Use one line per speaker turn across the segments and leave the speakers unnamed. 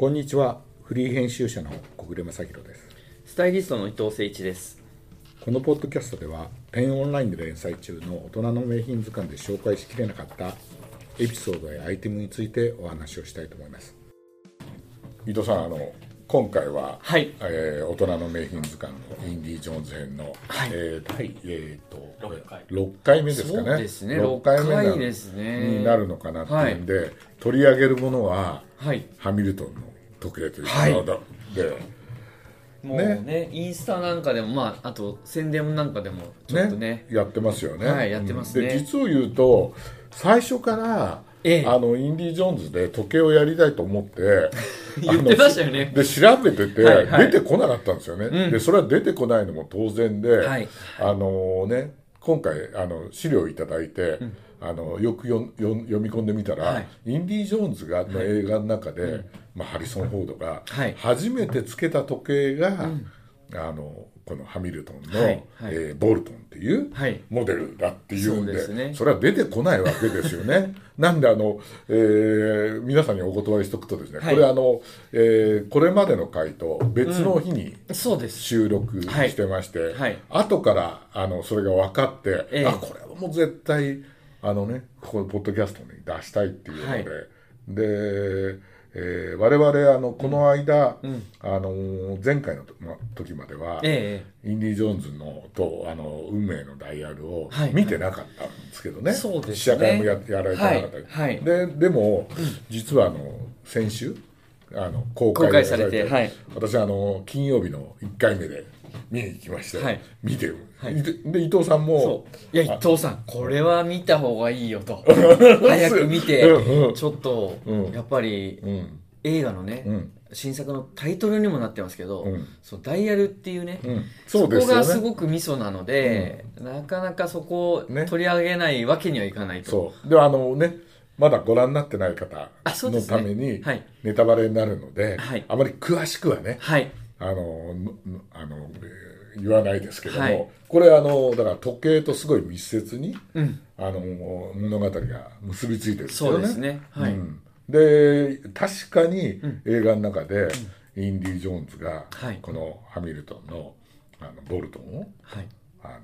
こんにちは。フリー編集者の小暮正弘です。
スタイリストの伊藤誠一です。
このポッドキャストではペンオンラインで連載中の大人の名品図鑑で紹介しきれなかったエピソードやアイテムについてお話をしたいと思います。伊藤さんあの今回は、
はい。
えー大人の名品図鑑のインディ・ジョーンズ編の、
はい。
えー第、えー、と
六回。
6回目ですかね。
そうですね。
6回目な
六回ですね。
になるのかなっていうんで、取り上げるものは
はい。
ハミルトンの時計という
はい。
で、
もうねインスタなんかでもまああと宣伝なんかでもちょっとね。
やってますよね、
はいやってますね。
で実を言うと最初から、
ええ。
あのインディ・ジョーンズで時計をやりたいと思って
言ってましたよね。
で調べてて、
はいはい。
出てこなかったんですよね、でそれは出てこないのも当然で、
はい。
あのね今回あの資料をいただいて、あのよくよんよん読み込んでみたら、
はい。
インディ・ジョーンズがの映画の中で、まあ、ハリソン・フォードが
はい。
初めてつけた時計が、あのこのハミルトンの、
はいはい。
えーボルトンっていう
はい。
モデルだっていうんで,、
そうですね。
それは出てこないわけですよね。なんであの、えー皆さんにお断りしておくとですね、
はい。
これあの、えーこれまでの回と別の日に
そうです。
収録してまして、
はい。
後からあのそれが分かって、
ええ。
あこれはもう絶対あのねここのポッドキャストに出したいっていうので、
はい。
で、えー我々あのこの間、あの前回のとま時までは、
え
インディ・ジョーンズのとあの運命のダイヤルを
はい
見てなかったんですけどね、
そうですね。
試写会もややられてなかった。り、
はいはい。
ででも、実はあの先週あの公開
されてはい。
私あの金曜日の1回目で見に行きまして、
はい。
見てる、
はい。
でで伊藤さん
え
も。
そう。いや伊藤さんこれは見た方がいいよと。早く見て。
うんうん。
ちょっと
うん。
やっぱり
うん。
映画のね
うん。
新作のタイトルにもなってますけど
うん。
そうダイヤルっていうね
うん。
そこがすごくミソなので、なかなかそこを
ね。
取り上げないわけにはいかないと。
そう。であのねまだご覧になってない方のために
はい。
ネタバレになるので、
はい。
あまり詳しくはね
はい。
あののあのえー言わないですけども、
はい
これあのだから時計とすごい密接に
うん。
あの物語が結びついてるんですよね。
そうですね。はい。
うんで確かに映画の中で、インディ・ジョーンズが
はい
このハミルトンのあのボルトンを
はい。
あの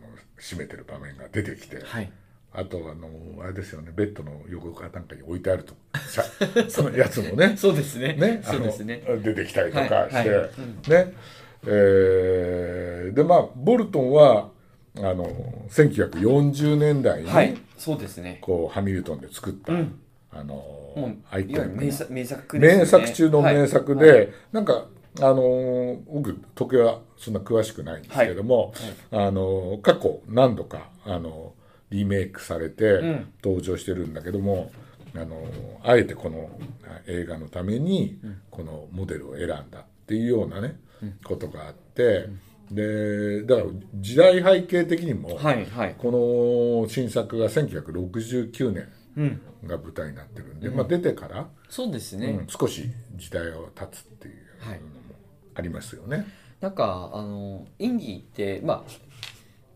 締めてる場面が出てきて、
はい。
あとあのあれですよねベッドの横かなんかに置いてあるとさ そのやつもね
そうですね。
ね、
そうですね。
出てきたりとかして、
はいはい
ね、えーでまあボルトンはあの1940年代に、
はい。そうですね。
こうハミルトンで作った、
うん
あのアイコニックな
いわゆる名作名作ね。
名作中の名作で、
はい
なんかあのー僕時計はそんな詳しくないんですけども、あのー過去何度かあのリメイクされて
ん
登場してるんだけども、あのーあえてこのあ映画のためにこのモデルを選んだっていうようなね、ことがあって、でだから時代背景的にも、
はい。はい。
この新作が1969年
うん。
が舞台になってるんで、まあ、出てから、
そうですね。
うん少し時代を経つっていう
はい
のもありますよね。
なんか、あの、インディーって、まあ、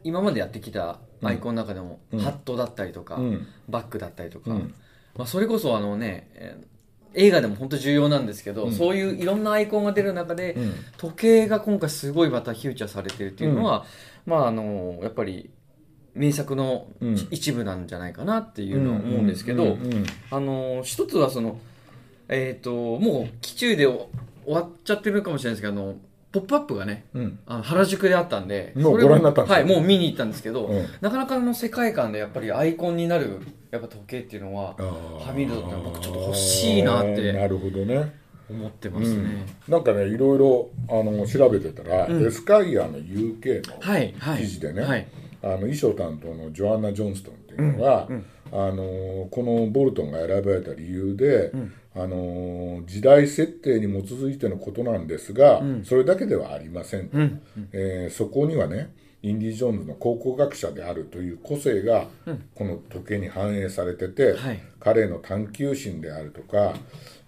今までやってきたアイコンの中でも、ハットだったりとか、
うん。
バッグだったりとか、
うん。
まあ、それこそあのね、えー映画でも本当重要なんですけど、そういういろんなアイコンが出る中で、
うん。
時計が今回すごいまたフューチャーされてるっていうのは、まああのやっぱり名作の
うん。
一部なんじゃないかなっていうのは思うんですけど、
うんうん
あの一つはそのえっ、ともう期中で終わっちゃってるかもしれないですけどあのポップアップがね
うん。
あの原宿であったんで
もうご覧になったんですか
はいもう見に行ったんですけど、
うん。
なかなかの世界観でやっぱりアイコンになるやっぱ時計っていうのはハミルトンって僕ちょっと欲しいなって
なるほどね。
思ってますね、
なんかねいろいろあの調べてたら、
うん。
エスカイアの UK の
はいはい。
記事でね、
はい。
あの衣装担当のジョアンナ・ジョンストンっていうのは、
うん
あのこのボルトンが選ばれた理由で、
ん
あの時代設定に基づいてのことなんですが、それだけではありませんと、
うん。
えーそこにはねインディ・ジョーンズの考古学者であるという個性がこの時計に反映されてて、
はい。
彼の探求心であるとか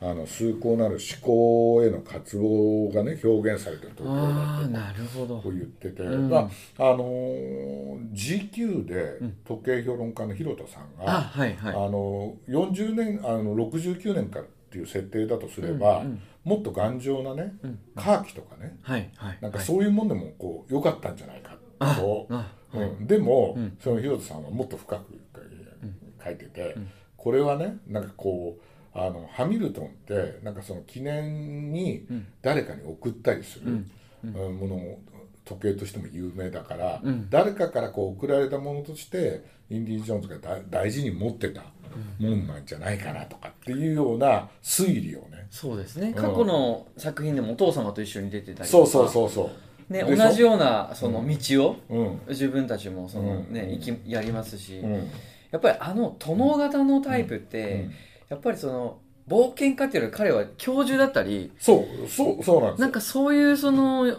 あの崇高なる思考への渇望がね表現されてると
ああなるほど。
こう言ってて、まああのー GQ で時計評論家の広田さんが、
あはいはい。
あの40年あの69年からっていう設定だとすれば、
うんうん。
もっと頑丈なね、
うん。
カーキとかね
はいはい
なんか
はい
そういうもんでもこう良かったんじゃないかう。ん、でも、
うん。
その広田さんはもっと深く書いてて、
ん。
これはねなんかこうあのハミルトンってなんかその記念に
うん。
誰かに送ったりする、
うん。
うん。ものを時計としても有名だから、
うん。
誰かからこう送られたものとしてインディ・ジョーンズがだ大事に持ってたもんなんじゃないかなとかっていうような推理をね、
そうですね。
ん。
過去の作品でもお父様と一緒に出てたりとか。
そうそうそうそう
ね、同じようなその道を
うん。
自分たちもその、
うん。
ね生きやりますし、
うん。
やっぱりあの殿型のタイプって、
うん。
やっぱりその冒険家っていうより彼は教授だったり
そうそうそうなんですよ。
なんかそういうその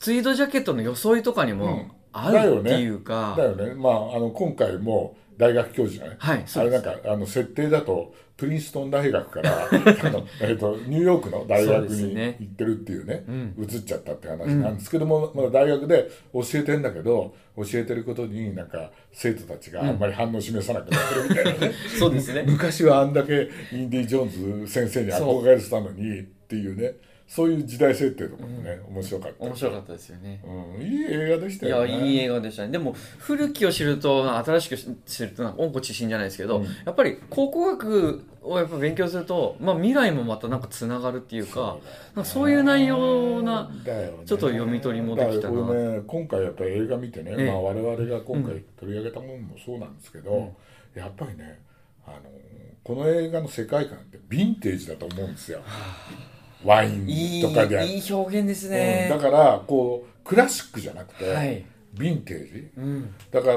ツイードジャケットの装いとかに
うん。
もあるっていうか、
だよね。まああの今回も大学教授じゃない？
はい
あれなんかあの設定だとプリンストン大学から あの、えっとニューヨークの大学に行ってるっていうね
うん。
移っちゃったって話なんですけども、まだ大学で教えてんだけど教えてることになんか生徒たちがあんまり反応示さなくなってるみたいなね、
そうですね。
昔はあんだけインディ・ジョーンズ先生に憧れてたのにっていうねそういう時代設定とかもね、面白かった。
面白かったですよね。
うん、いい映画でした
い
よね。
やいい映画でしたね。でも古きを知ると新しく知るとなんか温故知新じゃないですけど、
うん。
やっぱり考古学をやっぱ勉強すると、まあ、未来もまたなんかつながるっていうかなんかそういう内容な
ね。
ちょっと読み取りもできたな。
ね今回やっぱり映画見てね、
ええ。
まあ、我々が今回取り上げたものもそうなんですけど、やっぱりねあのこの映画の世界観ってヴィンテージだと思うんですよワインとかで
いい表現です
うん
ね、
だからこうクラシックじゃなくて、
はい。
ヴィンテージ？
うん。
だから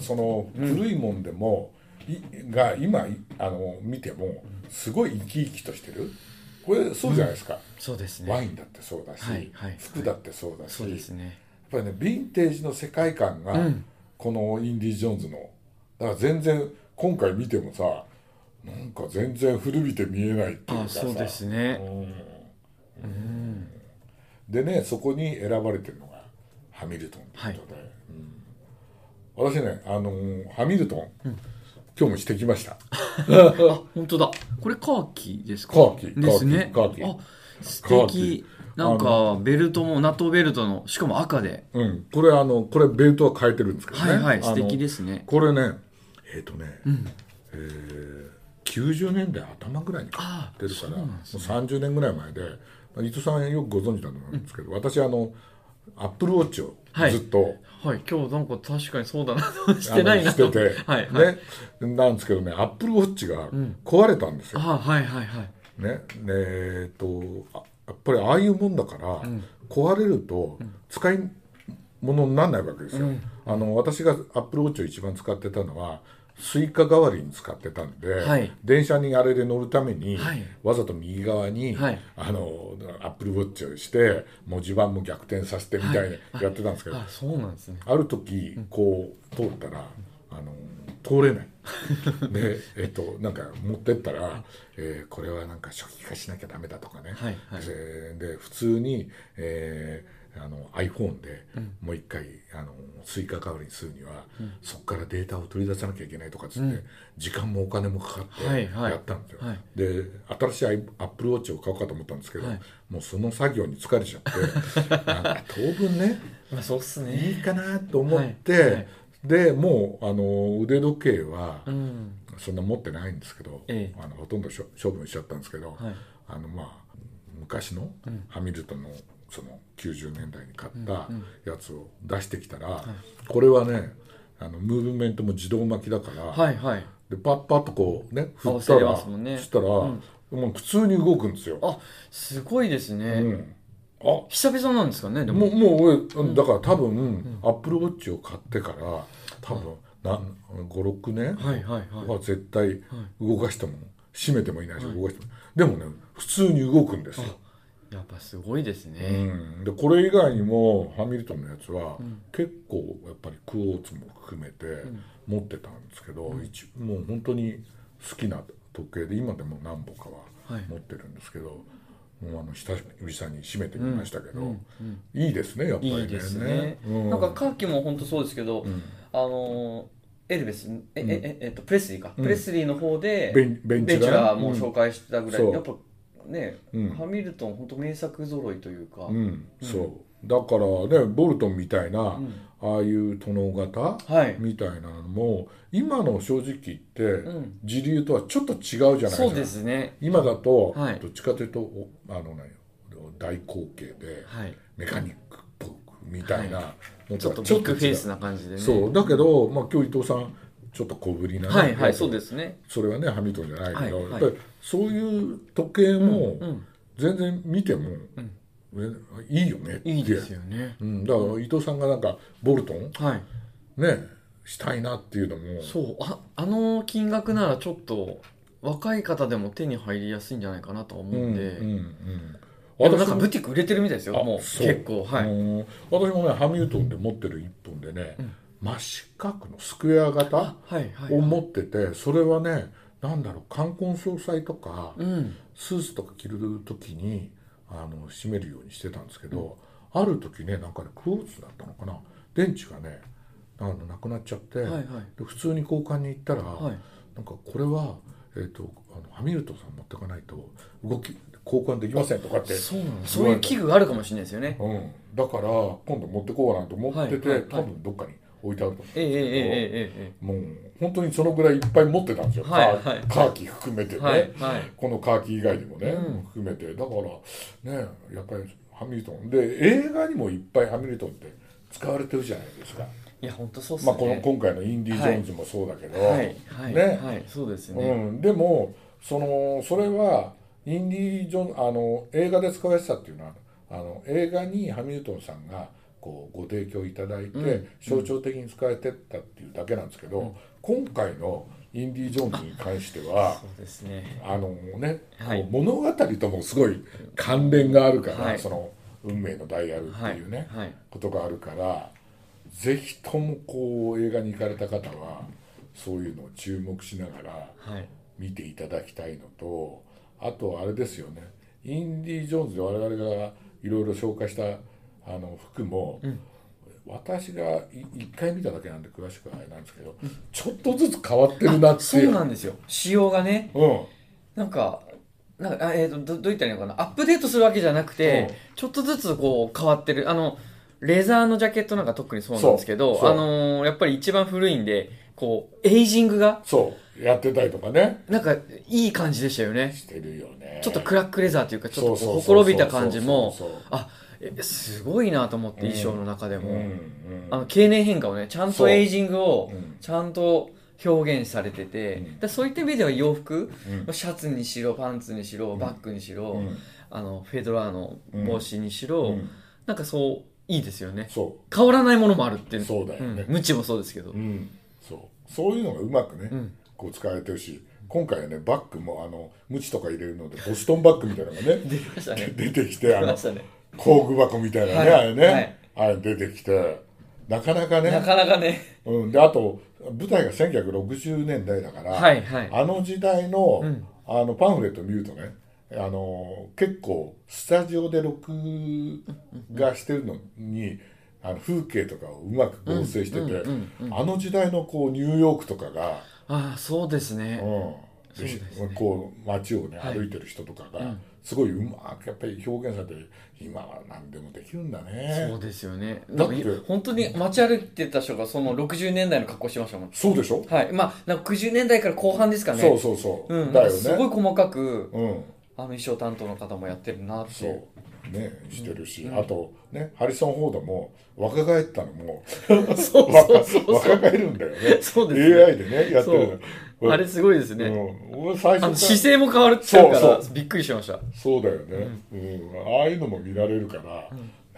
その古いもんでも、いが今いあの見てもすごい生き生きとしてる。これそうじゃないですか、
そうですね。
ワインだってそうだし、
はいはい。
服だってそうだし、
そうですね。
やっぱりねヴィンテージの世界観が、
うん。
このインディ・ジョーンズのだから全然今回見てもさなんか全然古びて見えないっていうかさ。
あそうですね。
うん。でねそこに選ばれてるのがハミルトンってことで、うん。私ねあのーハミルトン、今日もしてきました。
あ本当だ。これカーキですか？
カーキ
ですね。
カーキ。
あ素敵。なんかベルトもナットベルトのしかも赤で。
うん。これあのこれベルトは変えてるんですけどね。
はいはい素敵ですね。
これねえっ、とね、えー90年代頭ぐらいに買
あ
ってるからもう
そうなんです
30年ぐらい前でまあ伊藤さんよくご存知だと思うんですけど、私あのアップルウォッチを
はい。
ずっと、
はい。今日なんか確かにそうだなしてないな
あのしてて、
はいはい。
ね。なんですけどねアップルウォッチが壊れたんですよ、
あはいはいはい。
ね。えっ、とあやっぱりああいうもんだから、壊れると使い物にならないわけですよ、あの私がアップルウォッチを一番使ってたのはスイカ代わりに使ってたんで、
はい。
電車にあれで乗るために、
はい。
わざと右側に、
はい。
あのアップルウォッチをして文字盤も逆転させてみたいにやってたんですけど、
あそうなんですね。
ある時こう通ったらあの通れない。でえっとなんか持ってったら、えーこれはなんか初期化しなきゃダメだとかね、
はいはい。
でで普通に、えーあの iPhone でもう一回あのスイカ代わりにするには、そこからデータを取り出さなきゃいけないとかっつって、時間もお金もかかってやったんですよ、
はい。
で新しいアップルウォッチを買おうかと思ったんですけど、
はい。
もうその作業に疲れちゃって なんか当分ね
まあそうっす
いい
ね
かなと思って、でもうあの腕時計は
うん。
そんな持ってないんですけど、
ええ。
あのほとんど処分しちゃったんですけど、
はい。
あのまあ昔のハミルトンのその90年代に買ったやつを出してきたら、これはねあのムーブメントも自動巻きだから、
はいはい。
でパッパッとこうね振ったら
ね
そしたら、もう普通に動くんですよ。
あすごいですね、
うん。あ。
久々なんですかねでも。
もうもう俺、だから多分、アップルウォッチを買ってから多分なん56年
はいはいはい。
は絶対動かしても閉めてもいないし動かしても。でもね普通に動くんですよ、
やっぱすごいです
う
ね、
ん、でこれ以外にもハミルトンのやつは、結構やっぱりクォーツも含めて持ってたんですけど、一もう本当に好きな時計で今でも何本かは
はい。
持ってるんですけど、もうあの久々に閉めてみましたけど、いいですねやっぱりね。
いいですね、
うん。
なんかカーキも本当そうですけど、
ん。
あのーエルベスえ、えええっとプレスリーか、
うん。
プレスリーの方で
ベンベンチュラ
ベンチュラもう紹介したぐらい、
う。ん
やっぱね、
うん。
ハミルトン本当名作揃いというか、
うん、そう。だからねボルトンみたいな、
ん。
ああいう殿方
はい。
みたいなのも今の正直言って、
ん。
時流とはちょっと違うじゃないですか。
そうですね。
今だと、
はい。
どっちかというとおあのね大口径で
はい。
メカニックっぽくみたいなの
ちょっと
は
ビッグフェイスな感じでね。
そう。だけど、まあ、今日伊藤さんちょっと小ぶりなね、
はいはいそうですね。
それはねハミルトンじゃないけど、
はいはい。
やっぱりそういう時計も
うん
全然見ても、えいいよね
いいですよね。
うん、だから伊藤さんがなんかボルトン
はい。
ねしたいなっていうのも。
そう。ああの金額ならちょっと若い方でも手に入りやすいんじゃないかなと思うんで、
うんうんうん。
なんか
も
ブティック売れてるみたいですよもう結構はい、
うん。私もねハミルトンで持ってる一本でね、真四角のスクエア型を持っててそれはねなんだろう冠婚葬祭とか、
うん。
スーツとか着る時にあの締めるようにしてたんですけど、ある時ねなんかねクローズだったのかな。電池がねあのなくなっちゃって、
はいはい。
で普通に交換に行ったら、
はい。
なんかこれは、えー、とあのハミルトンさん持ってかないと動き交換できませんとかって
そうそういう器具があるかもしれないですよね。
うん、だから今度持ってこうかなと思ってて、
はいはいはい。
多分どっかに置いてあると思うんですけど、
えええええええ
もう本当にそのぐらいいっぱい持ってたんですよ、
はいはい。
カーキ含めてね、
えはいはい。
このカーキ以外にもね、
うん。
含めて。だからねやっぱりハミルトン。で映画にもいっぱいハミルトンって使われてるじゃないですか、
いや本当そうっす
まあ、
ね
この今回のインディ・ジョーンズもそうだけど、ね
はいそうですね、
うん、でもそのそれはインディ・ジョンあの映画で使われてたっていうのはあの映画にハミルトンさんがこうご提供いただいて、
うん
象徴的に使われてったっていうだけなんですけど、今回のインディ・ジョーンズに関しては
そうですね。
物語ともすごい関連があるから、
はい。
その運命のダイヤルっていうね、ことがあるからぜひともこう映画に行かれた方はそういうのを注目しながら
はい。
見ていただきたいのとあとあれですよね。インディ・ジョーンズで我々がいろいろ紹介したあの服も、私がい一回見ただけなんで詳しくはあれなんですけど、ちょっとずつ変わってるなって
そ
いう。
うなんですよ。仕様がね。
うん。
なんかなんかあえー、とどどう言ったらいいのかな。アップデートするわけじゃなくて、
うん。
ちょっとずつこう変わってる。あのレザーのジャケットなんか特にそうなんですけどあのーやっぱり一番古いんでこうエイジングが
そう。やってたりとかね。
なんかいい感じでしたよね。
してるよね。
ちょっとクラックレザーというかちょっとほころびた感じもあえすごいなと思って衣装の中でも、
うんうん。
あの経年変化をねちゃんとエイジングを
うん。
ちゃんと表現されてて、
うん。
でそういった意味では洋服、
うん。
シャツにしろパンツにしろバッグにしろ、
うん。
あのフェドラーの帽子にしろ、
うん。
なんかそういいですよね。
そ
変わらないものもあるっていう。
そうだよね。
ん、ムチもそうですけど、
そう。そういうのがうまくね、
うん。
こう使われてるし今回はねバッグもあのムチとか入れるのでボストンバッグみたいなのがね
出ましたね。
出てきてあの
出ましたね
工具箱みたいなね、
はい。
あれね、
はい。
あれ出てきてなかなかね。
なかなかね。
うん、であと舞台が1960年代だから、
はいはい。
あの時代の,、
うん。
あのパンフレット見るとねあの結構スタジオで録画してるのにあの風景とかをうまく合成してて、あの時代のこうニューヨークとかが、
ああそうですね、
うん。
そうですね
こう街をね
はい
歩いてる人とかが、
うん。
すごいうまくやっぱり表現されて今は何でもできるんだね。
そうですよね。
だって
本当に街歩いてた人がその60年代の格好してましたもん。
そうでしょ、
はい。まあなんか60年代から後半ですかね。
そうそうそう、
うん、
だよね。
すごい細かく
うん。
あの衣装担当の方もやってるなって。
そ
いう。
うねしてるし、あとねハリソン・フォードも若返ったのも
そうそう
若
そうそう。
若返るんだよね。
そうですね。
AI でねやってるの
あれすごいですね、
うん、俺最
あの
初
姿勢も変わるっちゃうからびっくりしました。
そうだよね、うん。ああいうのも見られるから、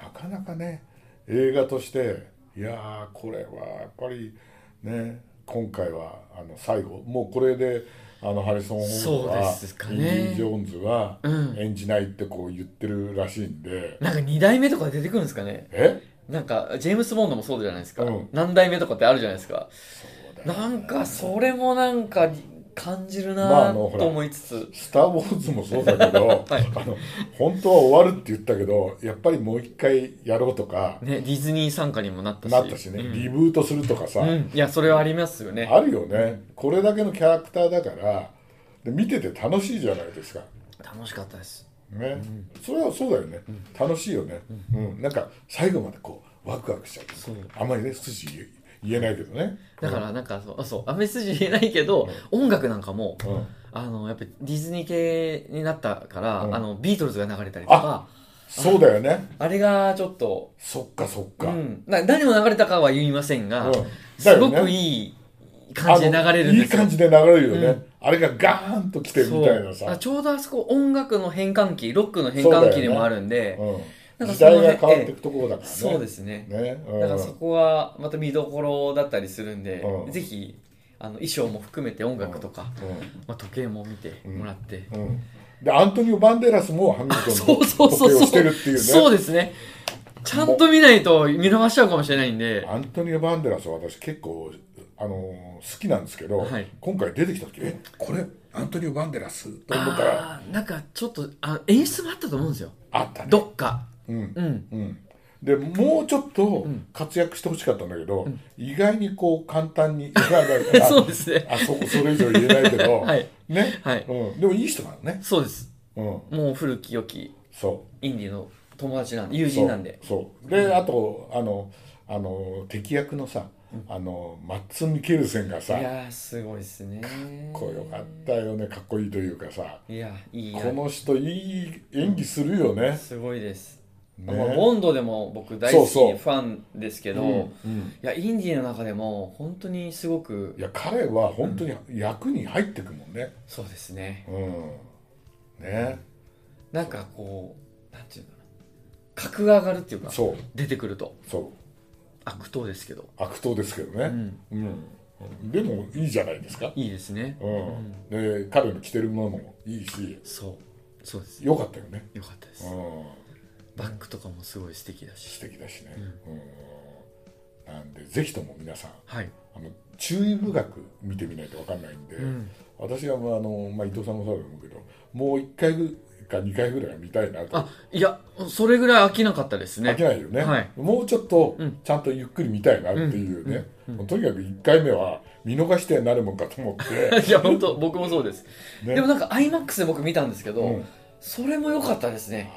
なかなかね映画としていやーこれはやっぱりね今回はあの最後もうこれであのハリソン・フォード
そう
は
ですか
インデ
ね
ィ・ジョーンズは
うん。
演じないってこう言ってるらしいんで、
なんか2代目とか出てくるんですかね。
え？
なんかジェームス・ボンドもそうじゃないですか、
うん。
何代目とかってあるじゃないですか。
そう
なんかそれもなんか感じる
まあ
なと思いつつ、「
スター・ウォーズ」もそうだけど、
はい。
あの本当は終わるって言ったけどやっぱりもう一回やろうとか
ね、ディズニー参加にもなったし。
なったしね、
うん。
リブートするとかさ、
うん、いやそれはありますよね。
あるよね。これだけのキャラクターだからで見てて楽しいじゃないですか。
楽しかったです。
ね、それはそうだよね、楽しいよね、うん。なんか最後までこうワクワクしちゃう。あんまりね筋言えないけどね。
だからなんかそうあそうアメ筋言えないけど、音楽なんかもあのやっぱりディズニー系になったから、
うん。
あのビートルズが流れたりとか。
そうだよね。
あれがちょっと、
そっかそっか、
うん、な何も流れたかは言いませんが、
うん。
すごくいい感じで流れるんです
いい感じで流れるよね、
うん。
あれがガーンと来てみたいなさ。
ちょうどあそこ音楽の変換器ロックの変換器でもあるんで
うん、時
なんかその
代が変わっていくところだからね。
そうですね。
ね、うん。
だからそこはまた見どころだったりするんで、
うん。
ぜひあの衣装も含めて音楽とか、
う
まあ、時計も見てもらって、
ん。うん。でアントニオ・バンデラスもハミルトン
そう
の時計をしてるっていうね。
そうですね。ちゃんと見ないと見逃しちゃうかもしれないんで。
アントニオ・バンデラスは私結構あの好きなんですけど、
はい。
今回出てきた時えこれアントニオ・バンデラスと思ったら。
なんかちょっとあ演出もあったと思うんですよ。
あったね。
どっか
うん。
うん。
うん、でもうちょっと活躍してほしかったんだけど、意外にこう簡単にあ
そうですね。
あそそれ以上言えないけど、
はい。
ね、
はい。
うん、でもいい人なのね、
そうです。
うん、
もう古き良き
そ
インディの友達なんで友
う
人なんで。
そう。そう。であとあのあの敵役のさ、あのマッツ・ミケルセンがさ
いやーすごいですね。かっ
こよかったよね。かっこいいというかさ。
いやいい
この人いい演技するよね。
すごいです、
ね。
まあ、ボンドでも僕大好きファンですけど、
うん
い
うん。
やインディの中でも本当にすごく
いや彼は本当に役に入ってくもんね。
そうですね。
うん。ね。
なんかこうなんていうの格が上がるっていうか
そう。
出てくると。
そう。
悪党ですけど。
悪党ですけどね、
うん。
うん。でもいいじゃないですか、
いいですね。
うん。で彼の着てるものもいいし。
そう。そうです
良かったよね、
よかったです。
うん、
バッグとかもすごい素敵だし。
素敵だしね、うん。なんでぜひとも皆さん
はい。
あの注意深く見てみないと分かんないんで、
ん。
私はもうあの、まあ、伊藤さんもそうだと思うけどもう1回か2回ぐらいは見たいなと。
あいやそれぐらい飽きなかったですね。
飽きないよね、
はい。
もうちょっと
うん。
ちゃんとゆっくり見たいなっていうね、とにかく1回目は見逃してなるもんかと思って。
いや本当僕もそうです、
ね。
でもなんか iMAX で僕見たんですけど、
うん。
それも良かったですね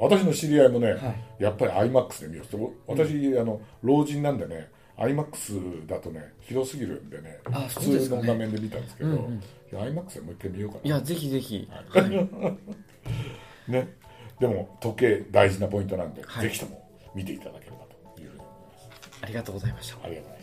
私の知り合いもね、
はい。
やっぱり iMAX で見よう。と私、あの老人なんでね iMAX だとね広すぎるんでね
あ
普通の画面で見たんですけど、
うんうん。
iMAX でもう一回見ようか
いやぜひぜひ、
は
はい
なね。でも時計大事なポイントなんで、
はい。
ぜひとも見ていただければというふうに思います。
ありがとうございました。
ありがとうございます